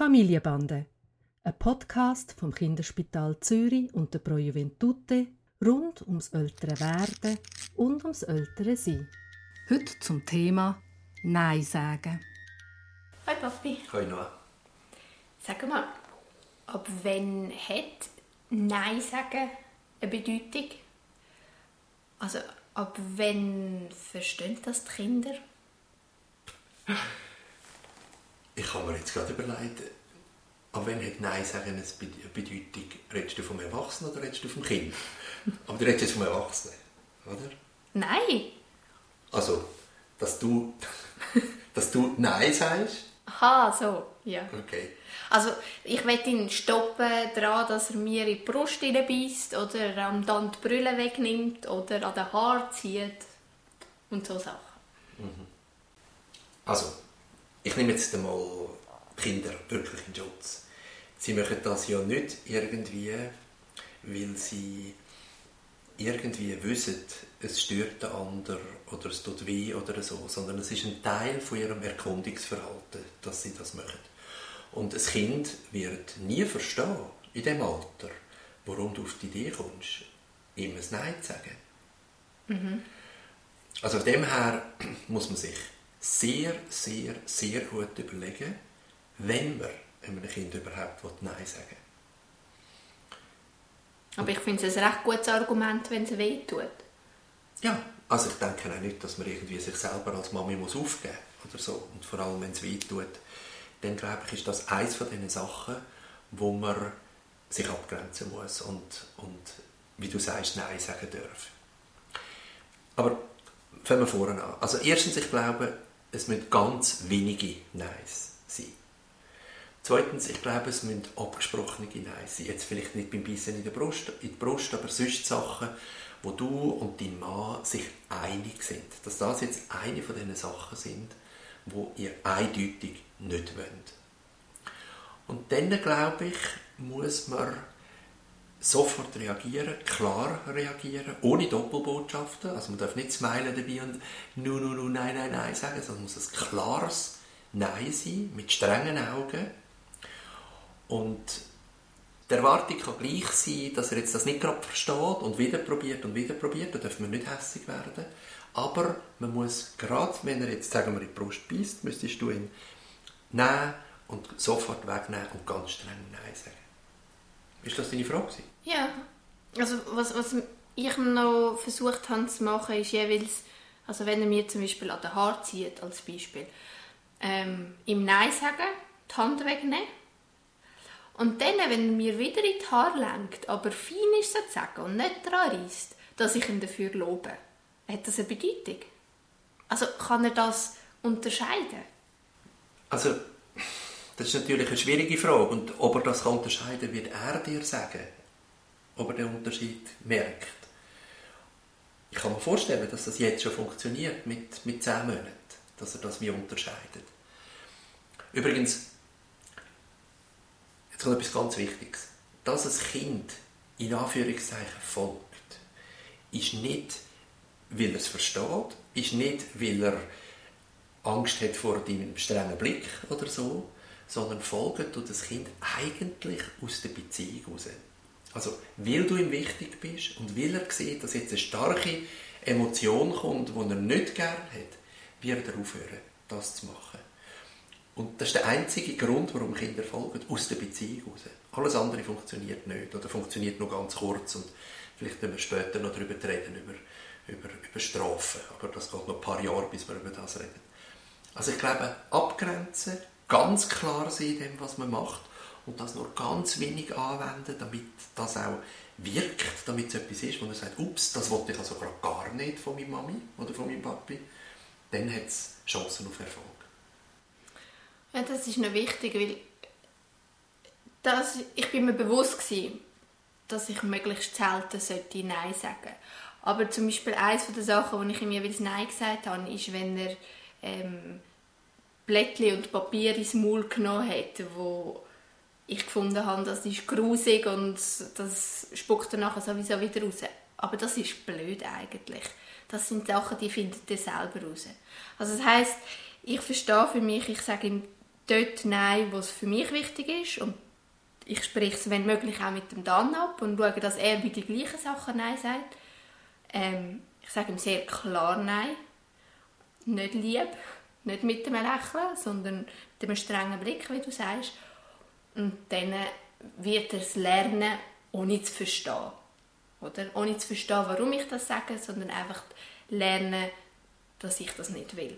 Familienbande, ein Podcast vom Kinderspital Zürich und der Pro Juventute rund ums ältere Werden und ums ältere Sein. Heute zum Thema Nein sagen. Hi Papi. Hi Noah. Sag mal, ab wann hat Nein sagen eine Bedeutung? Also ab wann verstehen das die Kinder? Ich habe mir jetzt gerade überlegt, ab wann hat Nein sagen eine Be- Bedeutung? Redest du vom Erwachsenen oder redest du vom Kind? Aber du redest jetzt vom Erwachsenen, oder? Nein. Also, dass du, dass du Nein sagst? Aha, so, ja. Okay. Also ich will ihn stoppen daran, dass er mir in die Brust beißt oder am dann die Brille wegnimmt oder an den Haar zieht und so Sachen. Also, ich nehme jetzt einmal Kinder wirklich in Schutz. Sie machen das ja nicht irgendwie, weil sie irgendwie wissen, es stört den anderen oder es tut weh oder so, sondern es ist ein Teil von ihrem Erkundungsverhalten, dass sie das machen. Und ein Kind wird nie verstehen, in dem Alter, warum du auf die Idee kommst, ihm ein Nein zu sagen. Also von dem her muss man sich sehr, sehr, sehr gut überlegen, wenn man einem Kind überhaupt Nein sagen will. Aber ich finde es ein recht gutes Argument, wenn es weh tut. Ja, also ich denke auch nicht, dass man irgendwie sich selber als Mami muss aufgeben oder so. Und vor allem, wenn es weh tut, dann glaube ich, ist das eines von diesen Sachen, wo man sich abgrenzen muss und, und wie du sagst, Nein sagen darf. Aber fangen wir vorne an. Also erstens, ich glaube, es müssen ganz wenige Neins sein. Zweitens, ich glaube, es müssen abgesprochene Nein sein. Jetzt vielleicht nicht beim Bissen in, der Brust, in die Brust, aber sonst Sachen, wo du und dein Mann sich einig sind. Dass das jetzt eine von diesen Sachen sind, wo ihr eindeutig nicht wollt. Und dann, glaube ich, muss man sofort reagieren, klar reagieren, ohne Doppelbotschaften. Also man darf nicht smilen dabei und nu, nu, nu, nein, nein, nein sagen, sondern muss ein klares Nein sein, mit strengen Augen. Und die Erwartung kann gleich sein, dass er jetzt das nicht gerade versteht und wieder probiert und wieder probiert. Da darf man nicht hässlich werden. Aber man muss gerade, wenn er jetzt, sagen wir, in die Brust beißt, müsstest du ihn nehmen und sofort wegnehmen und ganz streng Nein sagen. Ist das deine Frage? Ja, also was, was ich noch versucht habe zu machen, ist jeweils, also wenn er mir zum Beispiel an den Haar zieht, als Beispiel, ähm, ihm Nein sagen, die Hand wegnehmen und dann, wenn er mir wieder in die Haare lenkt, aber fein ist sozusagen und nicht daran reisst, dass ich ihn dafür lobe, hat das eine Bedeutung? Also kann er das unterscheiden? Also, das ist natürlich eine schwierige Frage. Und ob er das unterscheiden kann, wird er dir sagen, ob er den Unterschied merkt. Ich kann mir vorstellen, dass das jetzt schon funktioniert mit, mit 10 Monaten, dass er das wie unterscheidet. Übrigens, jetzt kommt etwas ganz Wichtiges. Dass ein Kind in Anführungszeichen folgt, ist nicht, weil er es versteht, ist nicht, weil er Angst hat vor deinem strengen Blick oder so, sondern folgt tut das Kind eigentlich aus der Beziehung heraus. Also, weil du ihm wichtig bist und weil er sieht, dass jetzt eine starke Emotion kommt, die er nicht gern hat, wird er aufhören, das zu machen. Und das ist der einzige Grund, warum Kinder folgen, aus der Beziehung heraus. Alles andere funktioniert nicht oder funktioniert nur ganz kurz und vielleicht werden wir später noch darüber reden, über, über, über Strafen. Aber das geht noch ein paar Jahre, bis wir über das reden. Also ich glaube, abgrenzen, ganz klar sein in dem, was man macht und das nur ganz wenig anwenden, damit das auch wirkt, damit es etwas ist, wo man sagt, ups, das wollte ich also gerade gar nicht von meiner Mami oder von meinem Papi, dann hat es Chancen auf Erfolg. Ja, das ist noch wichtig, weil das, ich bin mir bewusst gewesen, dass ich möglichst selten sollte Nein sagen Aber zum Beispiel eines der Sachen, wo ich ihm jeweils Nein gesagt habe, ist, wenn er ähm, Blättchen und Papier ins Maul genommen hat, wo ich gefunden habe, das ist grusig und das spuckt nachher sowieso wieder raus. Aber das ist blöd eigentlich. Das sind Sachen, die findet er selber raus. Also das heißt, ich verstehe für mich, ich sage ihm, dort Nein, wo es für mich wichtig ist und ich spreche es, wenn möglich, auch mit dem Dan ab und schaue, dass er bei den gleichen Sachen Nein sagt. Ähm, ich sage ihm sehr klar Nein. Nicht lieb, nicht mit dem Lächeln, sondern mit einem strengen Blick, wie du sagst. Und dann wird er es lernen, ohne zu verstehen. Oder? Ohne zu verstehen, warum ich das sage, sondern einfach lernen, dass ich das nicht will.